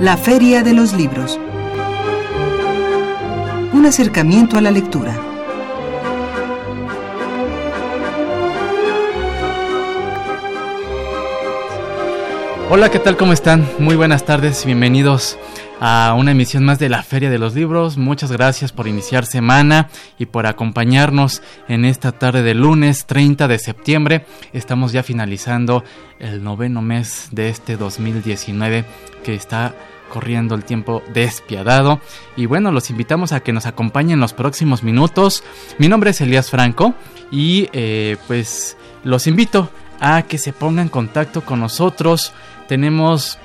La Feria de los Libros. Un acercamiento a la lectura. Hola, ¿qué tal? ¿Cómo están? Muy buenas tardes, bienvenidos a una emisión más de la Feria de los Libros. Muchas gracias por iniciar semana y por acompañarnos en esta tarde de lunes 30 de septiembre. Estamos ya finalizando el noveno mes de este 2019 que está corriendo el tiempo despiadado. Y bueno, los invitamos a que nos acompañen los próximos minutos. Mi nombre es Elías Franco y eh, pues los invito a que se pongan en contacto con nosotros. Tenemos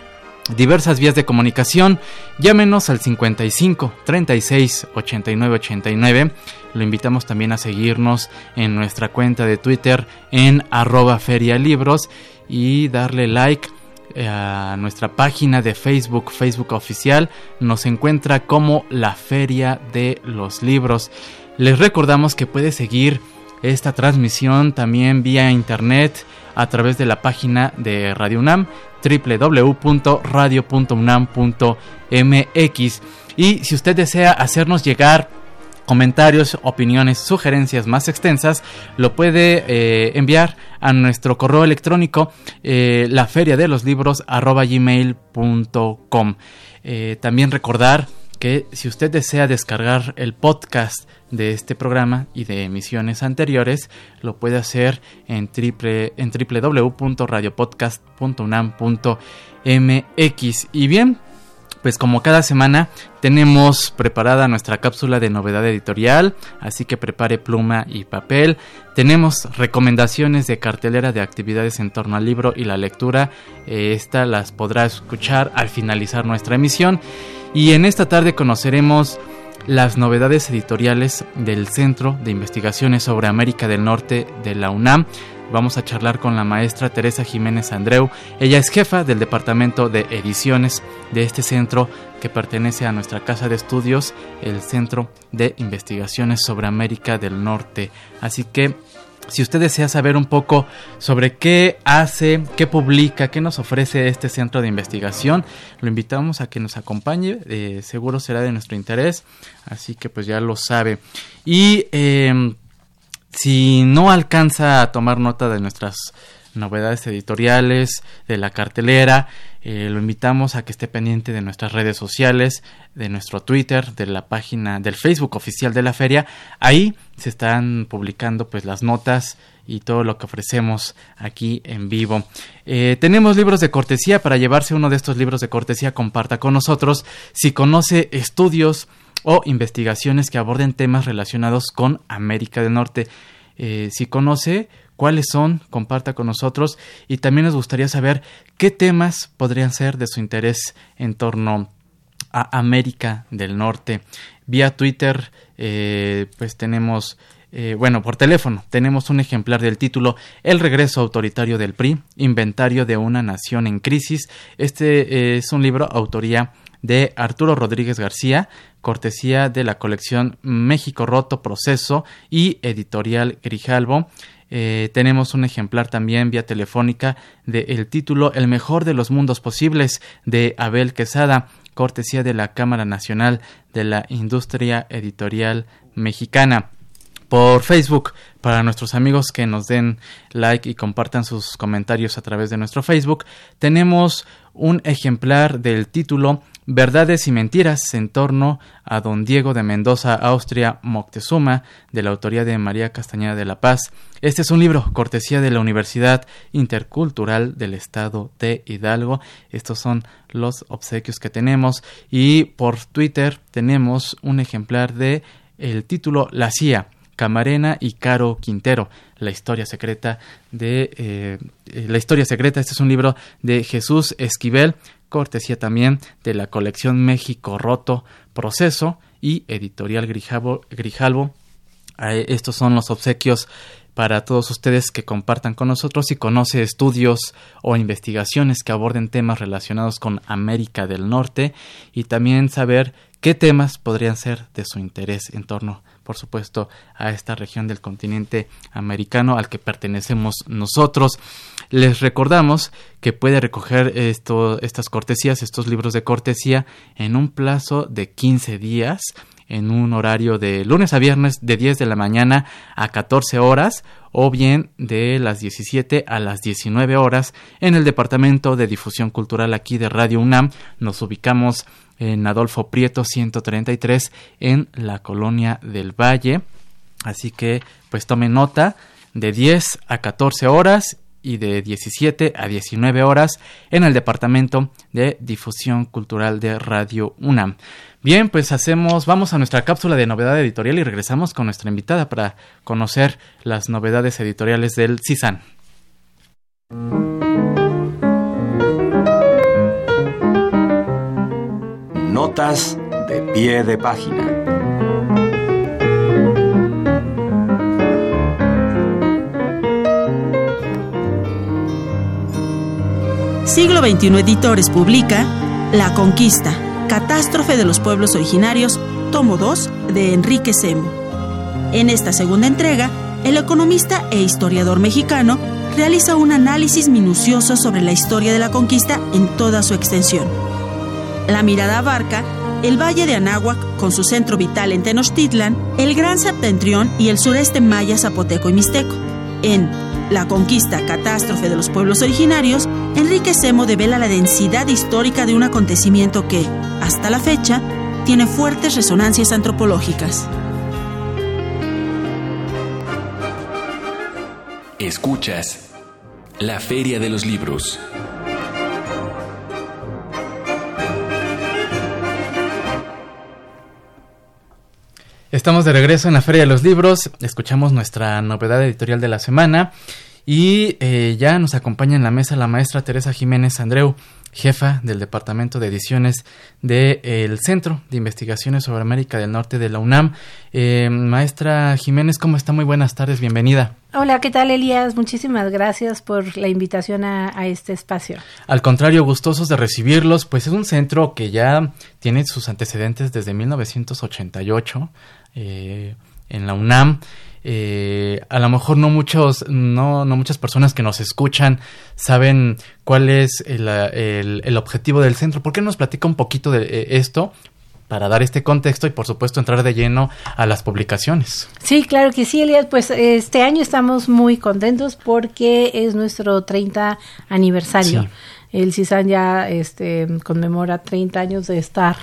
diversas vías de comunicación. Llámenos al 55 36 89 89. Lo invitamos también a seguirnos en nuestra cuenta de Twitter en arroba ferialibros y darle like eh, a nuestra página de Facebook, Facebook oficial. Nos encuentra como la Feria de los Libros. Les recordamos que puede seguir esta transmisión también vía internet a través de la página de Radio UNAM www.radio.unam.mx y si usted desea hacernos llegar comentarios, opiniones, sugerencias más extensas, lo puede eh, enviar a nuestro correo electrónico eh, la feria de los libros gmail.com. Eh, también recordar que si usted desea descargar el podcast de este programa y de emisiones anteriores, lo puede hacer en, triple, en www.radiopodcast.unam.mx. Y bien, pues como cada semana tenemos preparada nuestra cápsula de novedad editorial, así que prepare pluma y papel. Tenemos recomendaciones de cartelera de actividades en torno al libro y la lectura. Eh, esta las podrá escuchar al finalizar nuestra emisión. Y en esta tarde conoceremos las novedades editoriales del Centro de Investigaciones sobre América del Norte de la UNAM. Vamos a charlar con la maestra Teresa Jiménez Andreu. Ella es jefa del Departamento de Ediciones de este centro que pertenece a nuestra casa de estudios, el Centro de Investigaciones sobre América del Norte. Así que si usted desea saber un poco sobre qué hace, qué publica, qué nos ofrece este centro de investigación, lo invitamos a que nos acompañe, eh, seguro será de nuestro interés, así que pues ya lo sabe. Y em, si no alcanza a tomar nota de nuestras novedades editoriales, de la cartelera, eh, lo invitamos a que esté pendiente de nuestras redes sociales, de nuestro Twitter, de la página del Facebook oficial de la feria. Ahí se están publicando pues las notas y todo lo que ofrecemos aquí en vivo. Eh, tenemos libros de cortesía para llevarse uno de estos libros de cortesía. Comparta con nosotros si conoce estudios o investigaciones que aborden temas relacionados con América del Norte. Eh, si conoce cuáles son, comparta con nosotros y también nos gustaría saber qué temas podrían ser de su interés en torno a América del Norte. Vía Twitter, eh, pues tenemos, eh, bueno, por teléfono, tenemos un ejemplar del título El regreso autoritario del PRI, Inventario de una nación en crisis. Este eh, es un libro autoría de Arturo Rodríguez García, cortesía de la colección México Roto Proceso y editorial Grijalvo. Eh, tenemos un ejemplar también vía telefónica del título El mejor de los mundos posibles de Abel Quesada, cortesía de la Cámara Nacional de la Industria Editorial Mexicana por Facebook para nuestros amigos que nos den like y compartan sus comentarios a través de nuestro Facebook. Tenemos un ejemplar del título Verdades y Mentiras en torno a don Diego de Mendoza, Austria, Moctezuma, de la autoría de María Castañeda de la Paz. Este es un libro, cortesía de la Universidad Intercultural del Estado de Hidalgo. Estos son los obsequios que tenemos. Y por Twitter tenemos un ejemplar de el título La CIA Camarena y Caro Quintero, La historia secreta de eh, eh, La historia secreta. Este es un libro de Jesús Esquivel, cortesía también de la colección México Roto Proceso y Editorial Grijalvo. Estos son los obsequios para todos ustedes que compartan con nosotros y conoce estudios o investigaciones que aborden temas relacionados con América del Norte y también saber qué temas podrían ser de su interés en torno, por supuesto, a esta región del continente americano al que pertenecemos nosotros. Les recordamos que puede recoger esto, estas cortesías, estos libros de cortesía, en un plazo de 15 días en un horario de lunes a viernes de 10 de la mañana a 14 horas o bien de las 17 a las 19 horas en el Departamento de Difusión Cultural aquí de Radio UNAM. Nos ubicamos en Adolfo Prieto 133 en la colonia del Valle. Así que pues tomen nota de 10 a 14 horas y de 17 a 19 horas en el Departamento de Difusión Cultural de Radio UNAM. Bien, pues hacemos, vamos a nuestra cápsula de novedad editorial y regresamos con nuestra invitada para conocer las novedades editoriales del CISAN. De pie de página. Siglo XXI Editores publica La Conquista Catástrofe de los Pueblos Originarios, tomo 2, de Enrique Semo. En esta segunda entrega, el economista e historiador mexicano realiza un análisis minucioso sobre la historia de la conquista en toda su extensión. La mirada abarca el Valle de Anáhuac, con su centro vital en Tenochtitlan, el Gran Septentrión y el sureste maya, zapoteco y mixteco. En La conquista catástrofe de los pueblos originarios, Enrique Semo devela la densidad histórica de un acontecimiento que, hasta la fecha, tiene fuertes resonancias antropológicas. Escuchas la Feria de los Libros. Estamos de regreso en la Feria de los Libros, escuchamos nuestra novedad editorial de la semana y eh, ya nos acompaña en la mesa la maestra Teresa Jiménez Andreu, jefa del Departamento de Ediciones del Centro de Investigaciones sobre América del Norte de la UNAM. Eh, maestra Jiménez, ¿cómo está? Muy buenas tardes, bienvenida. Hola, ¿qué tal Elías? Muchísimas gracias por la invitación a, este espacio. Al contrario, gustosos de recibirlos, pues es un centro que ya tiene sus antecedentes desde 1988 eh, en la UNAM. Eh, a lo mejor no muchos, no, no muchas personas que nos escuchan saben cuál es el, el, objetivo del centro. ¿Por qué nos platica un poquito de eh, esto? para dar este contexto y por supuesto entrar de lleno a las publicaciones. Sí, claro que sí, Elias. Pues este año estamos muy contentos porque es nuestro 30 aniversario. El CISAN ya este, conmemora 30 años de estar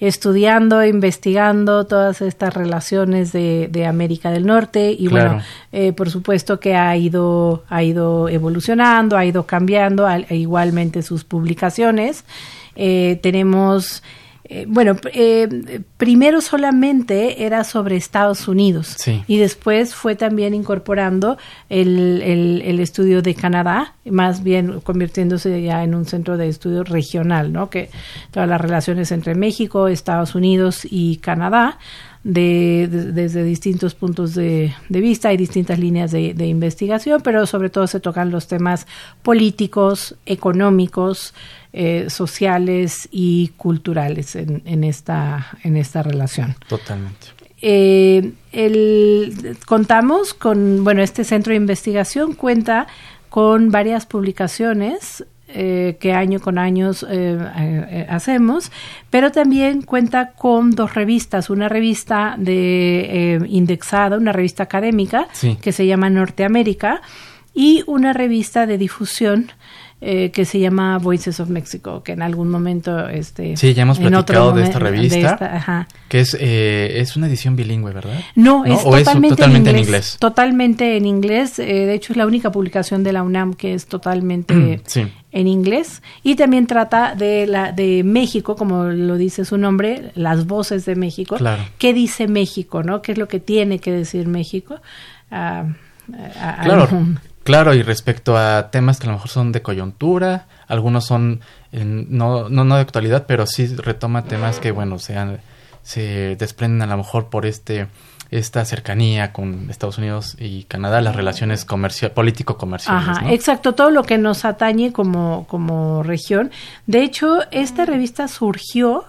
estudiando, investigando todas estas relaciones de, de América del Norte y bueno, eh, por supuesto que ha ido, ha ido evolucionando, ha ido cambiando, igualmente sus publicaciones. Eh, tenemos eh, bueno, eh, primero solamente era sobre Estados Unidos y después fue también incorporando el, el, estudio de Canadá, más bien convirtiéndose ya en un centro de estudio regional, ¿no? Que todas las relaciones entre México, Estados Unidos y Canadá. De, desde distintos puntos de, de, vista y distintas líneas de, de, investigación, pero sobre todo se tocan los temas políticos, económicos, eh, sociales y culturales en, en, esta, en esta relación. Totalmente. Eh, el, contamos con, bueno, este centro de investigación cuenta con varias publicaciones eh, que año con año hacemos, pero también cuenta con dos revistas, una revista de indexada, una revista académica que se llama Norteamérica y una revista de difusión eh, que se llama Voices of Mexico, que en algún momento... Este, sí, ya hemos platicado de esta revista, de esta- ajá. que es, eh, es una edición bilingüe, ¿verdad? No, es, ¿O es totalmente, totalmente en, en inglés? Totalmente en inglés. eh, de hecho, es la única publicación de la UNAM que es totalmente Sí. en inglés. Y también trata de la de México, como lo dice su nombre, las voces de México. Claro. ¿Qué dice México? ¿no? ¿Qué es lo que tiene que decir México? Ah, a- a- Claro, algún- claro, y respecto a temas que a lo mejor son de coyuntura, algunos son en- no, no, no de actualidad, pero sí retoma temas que, bueno, sean, se desprenden a lo mejor por este esta cercanía con Estados Unidos y Canadá, las relaciones comercial, político-comerciales. Ajá, ¿no? exacto, todo lo que nos atañe como, como región. De hecho, esta revista surgió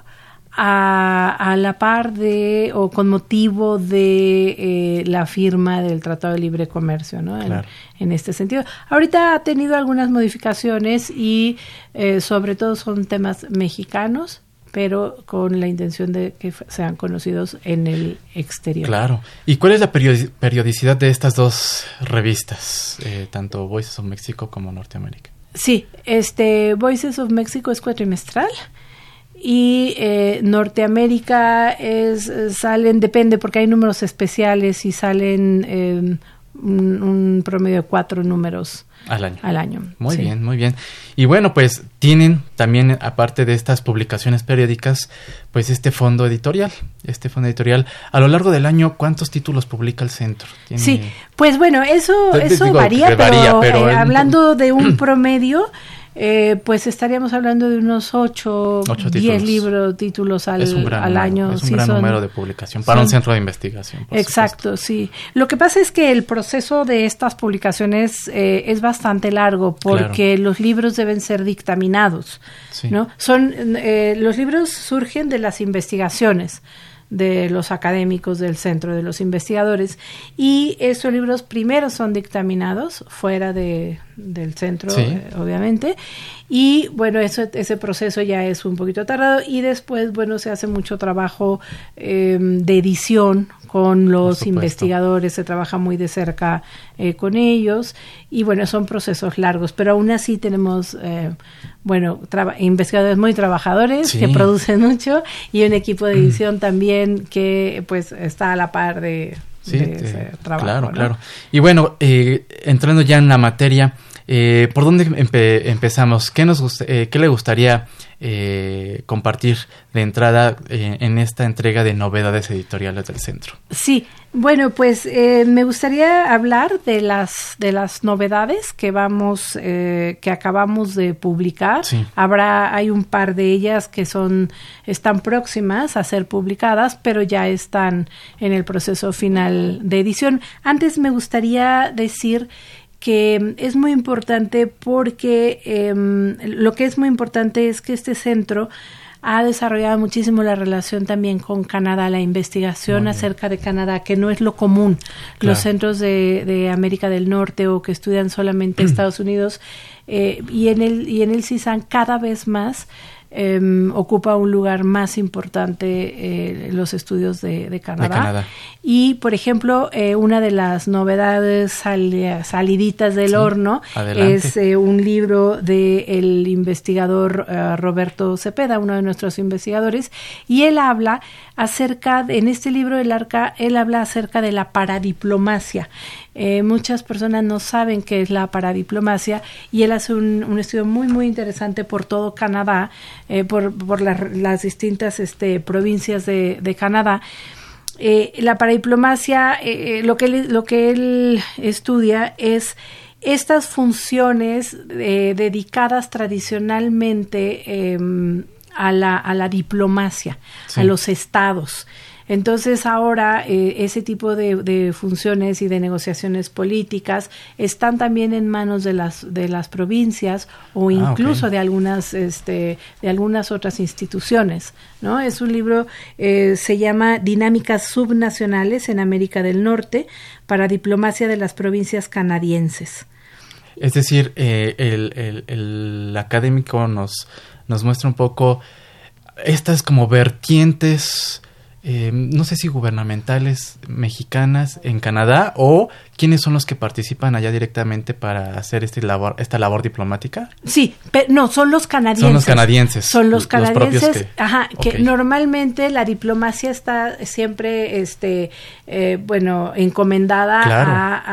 a, a la par de o con motivo de eh, la firma del Tratado de Libre Comercio, ¿no? Claro. en este sentido. Ahorita ha tenido algunas modificaciones y eh, sobre todo son temas mexicanos, pero con la intención de que sean conocidos en el exterior. Claro. ¿Y cuál es la periodi- periodicidad de estas dos revistas, eh, tanto Voices of Mexico como Norteamérica? Sí, este Voices of Mexico es cuatrimestral y eh, Norteamérica es salen depende porque hay números especiales y salen eh, un, un promedio de cuatro números Al año. al año. Muy sí. bien, muy bien. Y bueno, pues tienen también, aparte de estas publicaciones periódicas, pues este fondo editorial. Este fondo editorial, a lo largo del año, ¿cuántos títulos publica el centro? Tiene- Sí, pues bueno, eso, eso digo varía, pero, eh, hablando de un promedio, eh, pues estaríamos hablando de unos ocho, Ocho diez títulos. libros, títulos al, es un gran, al año. es un sí, gran son- número de publicación para un centro de investigación. por Exacto, sí. Lo que pasa es que el proceso de estas publicaciones eh, es bastante largo porque los libros deben ser dictaminados, Sí. ¿no? Son eh, los libros surgen de las investigaciones de los académicos del centro, de los investigadores, y esos libros primero son dictaminados fuera de, del centro, Sí. eh, obviamente, y bueno, eso, ese proceso ya es un poquito tardado, y después, bueno, se hace mucho trabajo eh, de edición con los investigadores, se trabaja muy de cerca eh, con ellos, y bueno, son procesos largos, pero aún así tenemos, eh, bueno, investigadores muy trabajadores Sí. que producen mucho, y un equipo de edición también que pues está a la par de, Sí, de te- ese trabajo. claro, ¿no? claro. Y bueno, eh, entrando ya en la materia, eh, ¿por dónde empe- empezamos? ¿Qué, nos eh, ¿Qué le gustaría eh, compartir de entrada eh, en esta entrega de novedades editoriales del centro? Sí, bueno, pues eh, me gustaría hablar de las de las novedades que vamos eh, que acabamos de publicar. Sí. Habrá hay un par de ellas que son están próximas a ser publicadas, pero ya están en el proceso final de edición. Antes me gustaría decir que es muy importante porque em, lo que es muy importante es que este centro ha desarrollado muchísimo la relación también con Canadá, la investigación acerca de Canadá, que no es lo común. Claro. Los centros de, de América del Norte o que estudian solamente Estados Unidos eh, y en el y en el CISAN cada vez más eh, ocupa un lugar más importante eh, los estudios de, de Canadá. Canadá. Y, por ejemplo, eh, una de las novedades sali- saliditas del Sí, horno adelante. es eh, un libro del investigador eh, Roberto Cepeda, uno de nuestros investigadores, y él habla acerca, de- en este libro del arca, él habla acerca de la paradiplomacia. Eh, muchas personas no saben qué es la paradiplomacia y él hace un, un estudio muy, muy interesante por todo Canadá, eh, por, por las- las distintas este, provincias de, de Canadá. Eh, la paradiplomacia, eh, lo, que él, lo que él estudia es estas funciones eh, dedicadas tradicionalmente em, a, la, a la diplomacia, Sí. a los estados. Entonces ahora eh, ese tipo de, de funciones y de negociaciones políticas están también en manos de las de las provincias o Ah, incluso de algunas este de algunas otras instituciones, ¿no? Es un libro eh, se llama Dinámicas subnacionales en América del Norte para diplomacia de las provincias canadienses. Es decir, eh, el, el- el académico nos, nos muestra un poco estas como vertientes, eh, no sé si gubernamentales mexicanas en Canadá o ¿quiénes son los que participan allá directamente para hacer este labor, esta labor diplomática? Sí, pero no, son los canadienses. Son los canadienses. Son los canadienses, que, ajá, que normalmente la diplomacia está siempre, este, eh, bueno, encomendada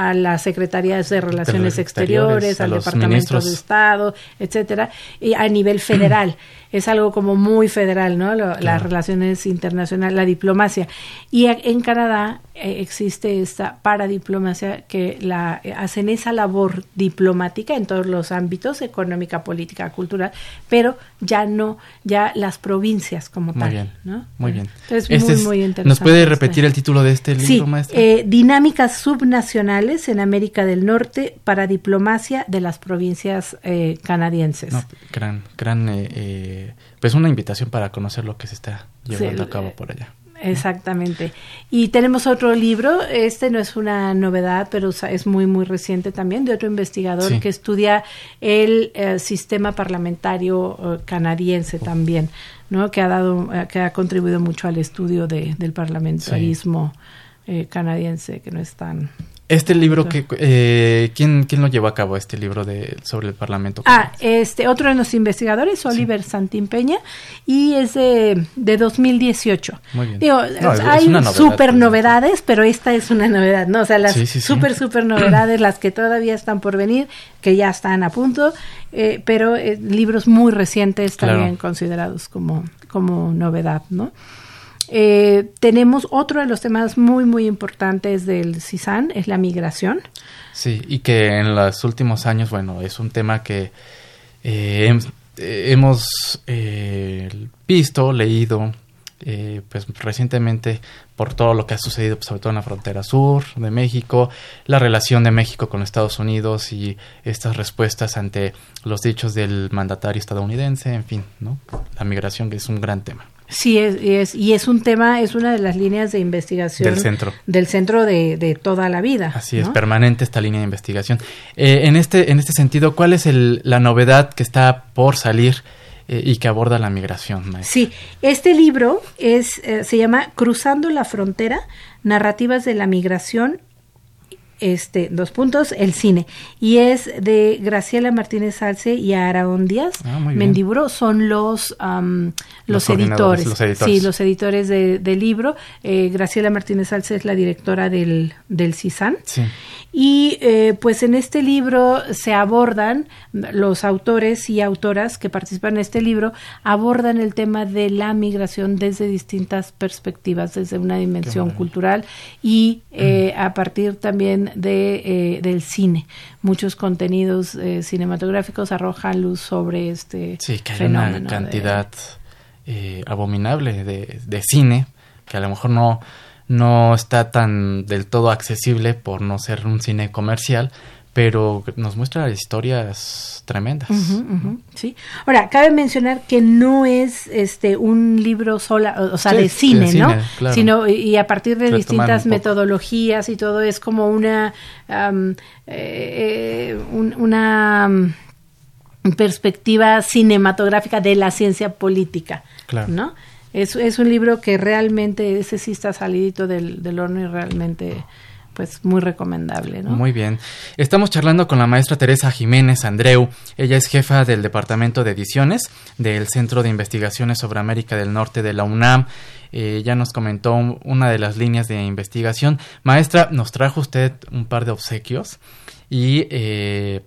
a, las secretarías de Relaciones Exteriores, al Departamento de Estado, etcétera, y a nivel federal. es algo como muy federal, ¿no? Las relaciones internacionales, la diplomacia. Y en Canadá existe esta paradiplomacia que la eh, hacen esa labor diplomática en todos los ámbitos, económica, política, cultural, pero ya no, ya las provincias como muy tal. Bien, ¿no? Muy bien. Entonces, muy, muy interesante. ¿Nos puede repetir el título de este libro, sí, Eh, Dinámicas subnacionales en América del Norte para diplomacia de las provincias eh, canadienses. No, gran, gran eh, pues una invitación para conocer lo que se está llevando a cabo por allá. Exactamente. Y tenemos otro libro, este no es una novedad, pero es muy, muy reciente también, de otro investigador que estudia el eh, sistema parlamentario eh, canadiense también, ¿no? Que ha dado, eh, que ha contribuido mucho al estudio de, del parlamentarismo canadiense, que no es tan este libro, que, eh, ¿quién, ¿quién lo llevó a cabo, este libro de sobre el Parlamento? Ah, este, otro de los investigadores, Oliver Santín Peña, y es de, de 2018. Muy bien. Digo, hay súper pues, novedades, pero esta es una novedad, ¿no? O sea, las súper, súper novedades, las que todavía están por venir, que ya están a punto, eh, pero eh, libros muy recientes también considerados como, como novedad, ¿no? Eh, tenemos otro de los temas muy, muy importantes del CISAN, es la migración. Sí, y que en los últimos años, bueno, es un tema que eh, hemos eh, visto, leído, pues recientemente por todo lo que ha sucedido, pues, sobre todo en la frontera sur de México, la relación de México con Estados Unidos y estas respuestas ante los dichos del mandatario estadounidense, en fin, ¿no? La migración que es un gran tema. Sí, es, y es un tema, es una de las líneas de investigación del centro, del centro de, de toda la vida. Así es, permanente esta línea de investigación. Eh, en, este, en este sentido, ¿cuál es el, la novedad que está por salir eh, y que aborda la migración? Sí, este libro es, eh, se llama Cruzando la Frontera, Narrativas de la Migración este, dos puntos, el cine. Y es de Graciela Martínez Salce y Araón Díaz. Ah, Mendiburo son los, los, editores. Sí, los editores del libro. Eh, Graciela Martínez Salce es la directora del, del CISAN. Sí. Y eh, pues en este libro se abordan, los autores y autoras que participan en este libro, abordan el tema de la migración desde distintas perspectivas, desde una dimensión cultural y eh, a partir también de, eh, del cine. Muchos contenidos cinematográficos arrojan luz sobre este sí, que hay una cantidad abominable de, de cine que a lo mejor no no está tan del todo accesible por no ser un cine comercial, pero nos muestra historias tremendas. sí. Ahora, cabe mencionar que no es este un libro sola, o sea, de cine, ¿no? Sino y a partir de distintas metodologías y todo es como una eh, eh, una perspectiva cinematográfica de la ciencia política, claro. ¿no? es, es un libro que realmente, ese sí está salidito del, del horno y realmente pues muy recomendable. ¿no? Muy bien. Estamos charlando con la maestra Teresa Jiménez Andreu. Ella es jefa del Departamento de Ediciones del Centro de Investigaciones sobre América del Norte de la UNAM. Eh, ya nos comentó una de las líneas de investigación. Maestra, nos trajo usted un par de obsequios y eh,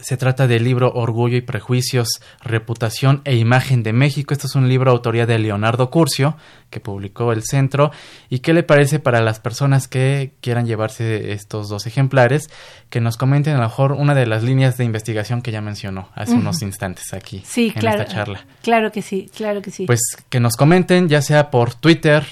se trata del libro Orgullo y Prejuicios, Reputación e Imagen de México. Este es un libro autoría de Leonardo Curcio, que publicó el centro. ¿Y qué le parece para las personas que quieran llevarse estos dos ejemplares? Que nos comenten a lo mejor una de las líneas de investigación que ya mencionó hace unos instantes aquí sí, en claro, esta charla. Claro que sí, claro que sí. Pues que nos comenten, ya sea por Twitter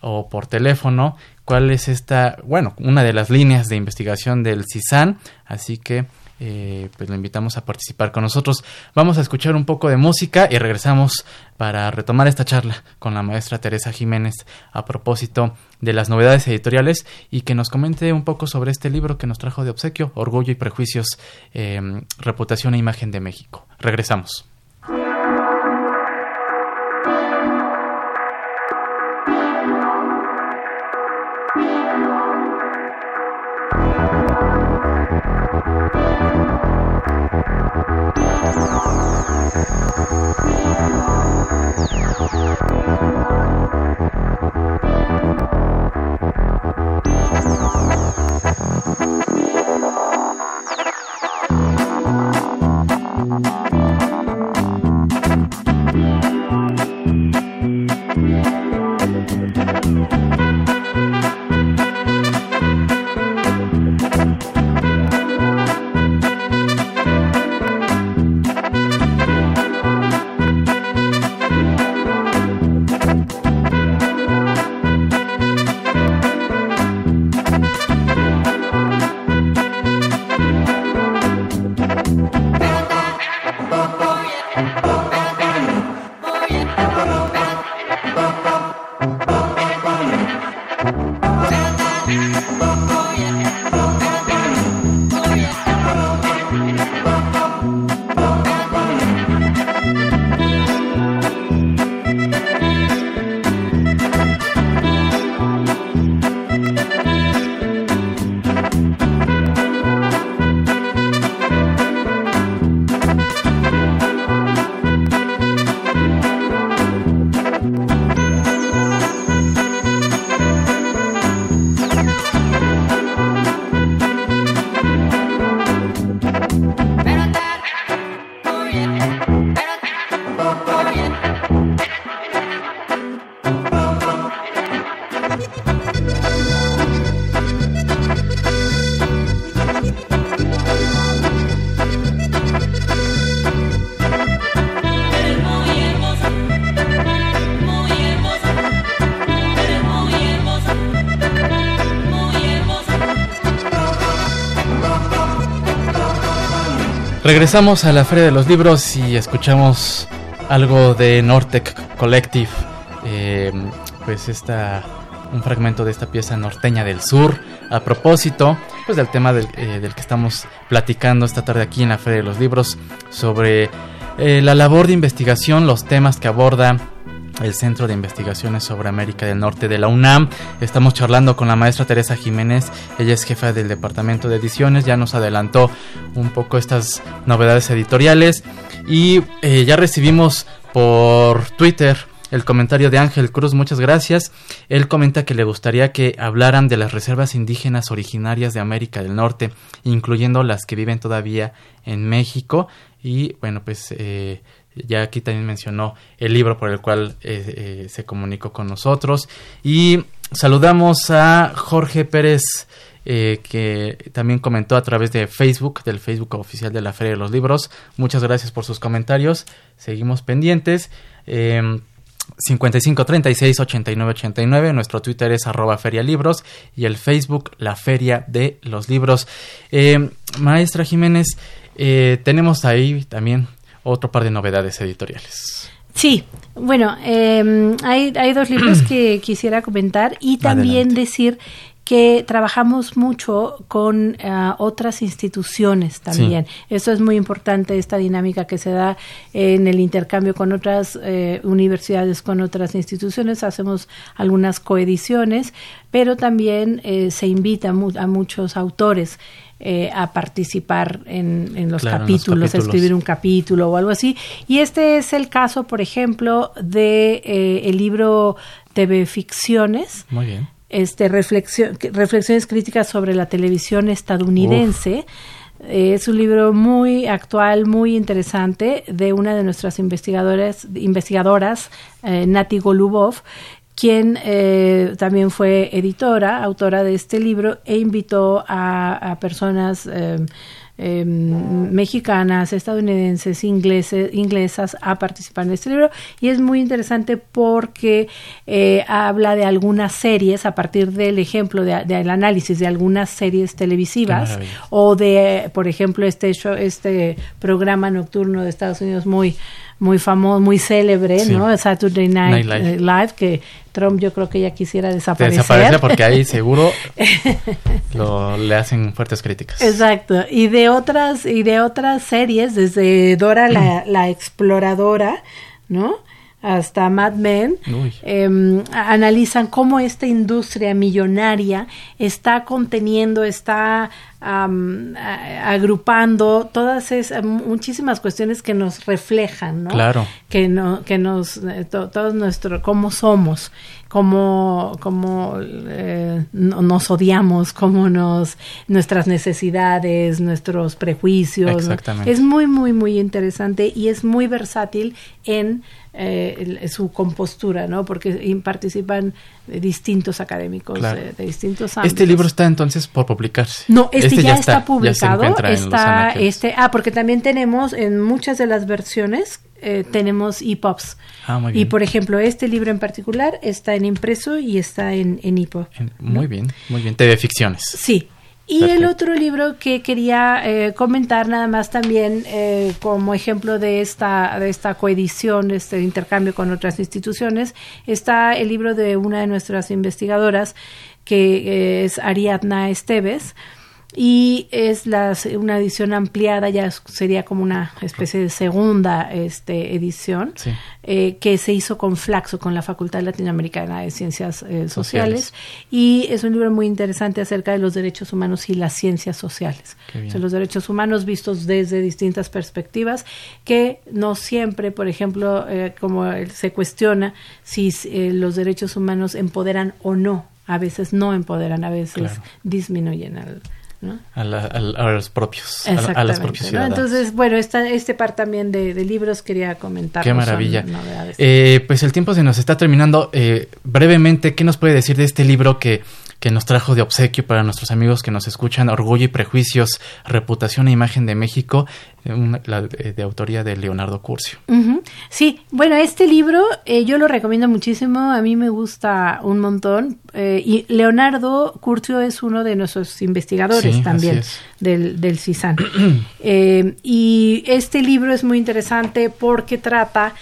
o por teléfono, cuál es esta, bueno, una de las líneas de investigación del CISAN. Así que eh, pues lo invitamos a participar con nosotros. Vamos a escuchar un poco de música y regresamos para retomar esta charla con la maestra Teresa Jiménez a propósito de las novedades editoriales y que nos comente un poco sobre este libro que nos trajo de obsequio, Orgullo y Prejuicios, eh, Reputación e Imagen de México. Regresamos. Regresamos a la Feria de los Libros y escuchamos algo de Nortec Collective. Eh, pues esta, un fragmento de esta pieza norteña del sur. A propósito, pues del tema del, eh, del que estamos platicando esta tarde aquí en la Feria de los Libros sobre eh, la labor de investigación, los temas que aborda el Centro de Investigaciones sobre América del Norte de la UNAM. Estamos charlando con la maestra Teresa Jiménez, ella es jefa del Departamento de Ediciones, ya nos adelantó un poco estas novedades editoriales y eh, ya recibimos por Twitter el comentario de Ángel Cruz, muchas gracias. Él comenta que le gustaría que hablaran de las reservas indígenas originarias de América del Norte, incluyendo las que viven todavía en México. Y bueno, pues eh, ya aquí también mencionó el libro por el cual eh, eh, se comunicó con nosotros. Y saludamos a Jorge Pérez. Eh, que también comentó a través de Facebook, del Facebook oficial de la Feria de los Libros. Muchas gracias por sus comentarios. Seguimos pendientes. 55 36 89 89. Nuestro Twitter es arroba ferialibros y el Facebook La Feria de los Libros. Maestra Jiménez, tenemos ahí también otro par de novedades editoriales. Sí, bueno, eh, hay, hay dos libros que quisiera comentar y también decir que trabajamos mucho con uh, otras instituciones también. Sí. Eso es muy importante, esta dinámica que se da en el intercambio con otras eh, universidades, con otras instituciones. Hacemos algunas coediciones, pero también eh, se invita mu a muchos autores. Eh, a participar en, en, los, claro, capítulos, en los, capítulos, a escribir un capítulo o algo así. Y este es el caso, por ejemplo, de eh, el libro TV Ficciones. Muy bien. Este, reflexión, reflexiones críticas sobre la televisión estadounidense. Uf. Es un libro muy actual, muy interesante, de una de nuestras investigadoras, investigadoras eh, Nati Golubov, quien eh, también fue editora, autora de este libro, e invitó a, a personas eh, eh, mexicanas, estadounidenses, ingleses, inglesas a participar en este libro. Y es muy interesante porque eh, habla de algunas series a partir del ejemplo del de, de análisis de algunas series televisivas o de, por ejemplo, este, show, este programa nocturno de Estados Unidos muy muy famoso, muy célebre, sí. ¿no? Saturday Night, Night Live. Live. que Trump yo creo que ya quisiera desaparecer. Desaparecer porque ahí seguro lo, le hacen fuertes críticas. Exacto. Y de otras, y de otras series, desde Dora la, la exploradora, ¿no? Hasta Mad Men, eh, analizan cómo esta industria millonaria está conteniendo, está um, agrupando todas esas muchísimas cuestiones que nos reflejan, ¿no? Claro. Que, no, que nos, eh, to, todos nuestro, cómo somos, cómo, cómo eh, nos odiamos, cómo nos, nuestras necesidades, nuestros prejuicios. Exactamente. Es muy, muy, muy interesante y es muy versátil en eh, su compostura, ¿no? Porque participan distintos académicos claro. de, de, distintos ámbitos. Este libro está entonces por publicarse. No, este, este ya, ya, está, está publicado. Ya está este, ah, porque también tenemos en muchas de las versiones eh, tenemos EPUBs. Ah, muy bien. Y por ejemplo, este libro en particular está en impreso y está en, en EPUB. Muy ¿no? bien, muy bien. TV Ficciones. Sí. Y el otro libro que quería eh, comentar nada más también eh, como ejemplo de esta, de esta coedición, este intercambio con otras instituciones, está el libro de una de nuestras investigadoras que es Ariadna Esteves, y es una edición ampliada, ya sería como una especie de segunda este, edición, eh, que se hizo con Flaxo, con la Facultad Latinoamericana de Ciencias eh, sociales. y es un libro muy interesante acerca de los derechos humanos y las ciencias sociales. los derechos humanos vistos desde distintas perspectivas, que no siempre, por ejemplo, eh, como se cuestiona si los derechos humanos empoderan o no, a veces no empoderan, a veces disminuyen al a, los propios, a, los propios Entonces, bueno, esta, este par también de, libros quería comentar. Qué maravilla. Eh, pues el tiempo se nos está terminando. Eh, brevemente, ¿qué nos puede decir de este libro que que nos trajo de obsequio para nuestros amigos que nos escuchan, Orgullo y Prejuicios, Reputación e Imagen de México, de, autoría de Leonardo Curcio. Sí, bueno, este libro eh, yo lo recomiendo muchísimo, a mí me gusta un montón, eh, y Leonardo Curcio es uno de nuestros investigadores también del, del CISAN. Eh, y este libro es muy interesante porque trata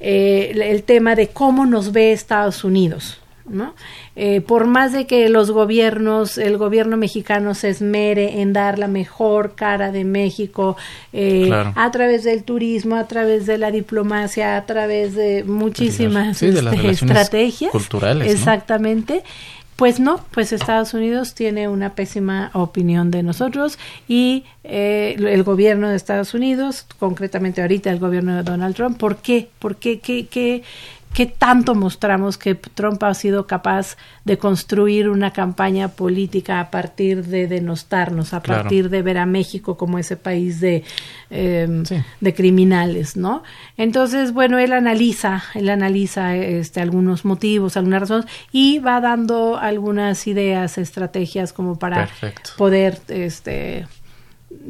el tema de cómo nos ve Estados Unidos. ¿No? Eh, por más de que los gobiernos, el gobierno mexicano se esmere en dar la mejor cara de México eh, a través del turismo, a través de la diplomacia, a través de muchísimas este, estrategias culturales, exactamente. Pues no, pues Estados Unidos tiene una pésima opinión de nosotros y eh, el gobierno de Estados Unidos, concretamente ahorita el gobierno de Donald Trump, ¿por qué? ¿Por qué? ¿Qué, qué, qué tanto mostramos que Trump ha sido capaz de construir una campaña política a partir de denostarnos, a partir de ver a México como ese país de, em, de criminales, ¿no? Entonces, bueno, él analiza, él analiza este, algunos motivos, algunas razones y va dando algunas ideas, estrategias como para poder este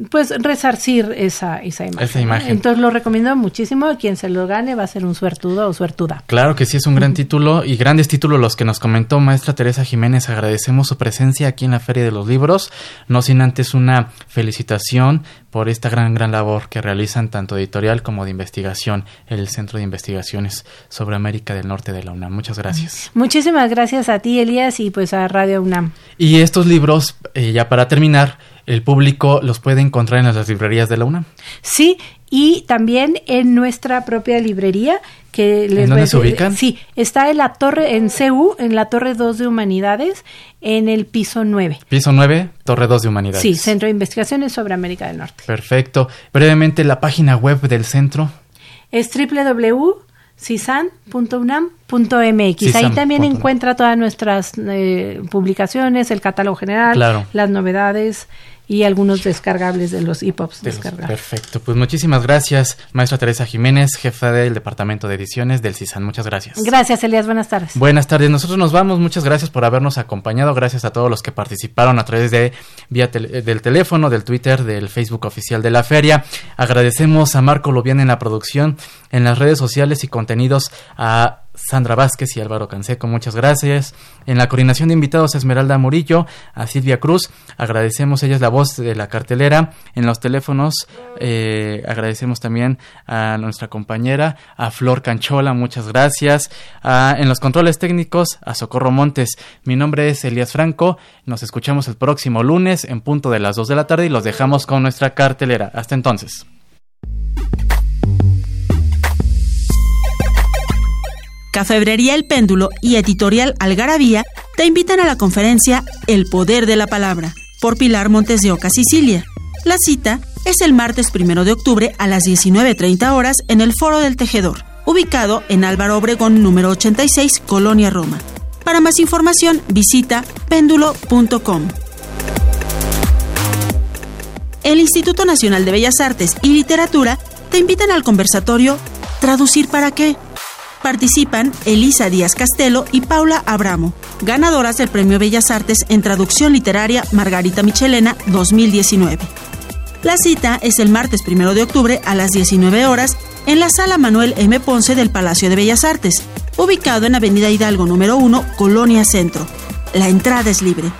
pues resarcir esa, esa imagen. Entonces lo recomiendo muchísimo. Quien se lo gane va a ser un suertudo o suertuda. Claro que sí, es un gran título y grandes títulos los que nos comentó maestra Teresa Jiménez. Agradecemos su presencia aquí en la Feria de los Libros. No sin antes una felicitación por esta gran, gran labor que realizan tanto editorial como de investigación el Centro de Investigaciones sobre América del Norte de la UNAM. Muchas gracias. Muchísimas gracias a ti, Elías, y pues a Radio UNAM. Y estos libros, eh, ya para terminar, el público los puede encontrar en las librerías de la UNAM. Sí, y también en nuestra propia librería que les ¿En dónde se ubican? Sí, está en la torre en CEU, en la torre 2 de Humanidades, en el piso 9. Piso 9, torre 2 de Humanidades. Sí, Centro de Investigaciones sobre América del Norte. Perfecto. Brevemente la página web del centro es www.cisan.unam.mx. Ahí también encuentra todas nuestras eh, publicaciones, el catálogo general, las novedades y algunos descargables de los EPUBs descargables. Perfecto, pues muchísimas gracias, maestra Teresa Jiménez, jefa del Departamento de Ediciones del CISAN. Muchas gracias. Gracias, Elías. Buenas tardes. Buenas tardes. Nosotros nos vamos. Muchas gracias por habernos acompañado. Gracias a todos los que participaron a través de vía del teléfono, del Twitter, del Facebook oficial de la feria. Agradecemos a Marco Lobián en la producción, en las redes sociales y contenidos a Sandra Vázquez y Álvaro Canseco, muchas gracias. En la coordinación de invitados, Esmeralda Murillo, a Silvia Cruz, agradecemos, ella es la voz de la cartelera. En los teléfonos, eh, agradecemos también a nuestra compañera, a Flor Canchola, muchas gracias. en los controles técnicos, a Socorro Montes. Mi nombre es Elías Franco, nos escuchamos el próximo lunes en punto de las 2 de la tarde y los dejamos con nuestra cartelera. Hasta entonces. Cafebrería El Péndulo y Editorial Algarabía te invitan a la conferencia El Poder de la Palabra por Pilar Montes de Oca, Sicilia. La cita es el martes 1 de octubre a las 19.30 horas en el Foro del Tejedor, ubicado en Álvaro Obregón número 86, Colonia Roma. Para más información visita péndulo.com. El Instituto Nacional de Bellas Artes y Literatura te invitan al conversatorio ¿Traducir para qué? Participan Elisa Díaz Castelo y Paula Abramo, ganadoras del Premio Bellas Artes en Traducción Literaria Margarita Michelena 2019. La cita es el martes 1 de octubre a las 19 horas en la sala Manuel M. Ponce del Palacio de Bellas Artes, ubicado en Avenida Hidalgo número 1, Colonia Centro. La entrada es libre.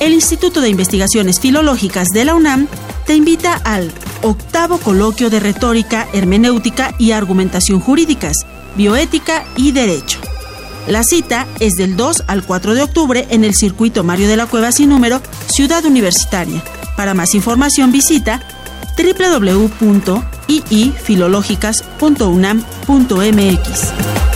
el Instituto de Investigaciones Filológicas de la UNAM te invita al octavo coloquio de retórica, hermenéutica y argumentación jurídicas, bioética y derecho. La cita es del 2 al 4 de octubre en el circuito Mario de la Cueva sin número, Ciudad Universitaria. Para más información visita www.iifilológicas.unam.mx.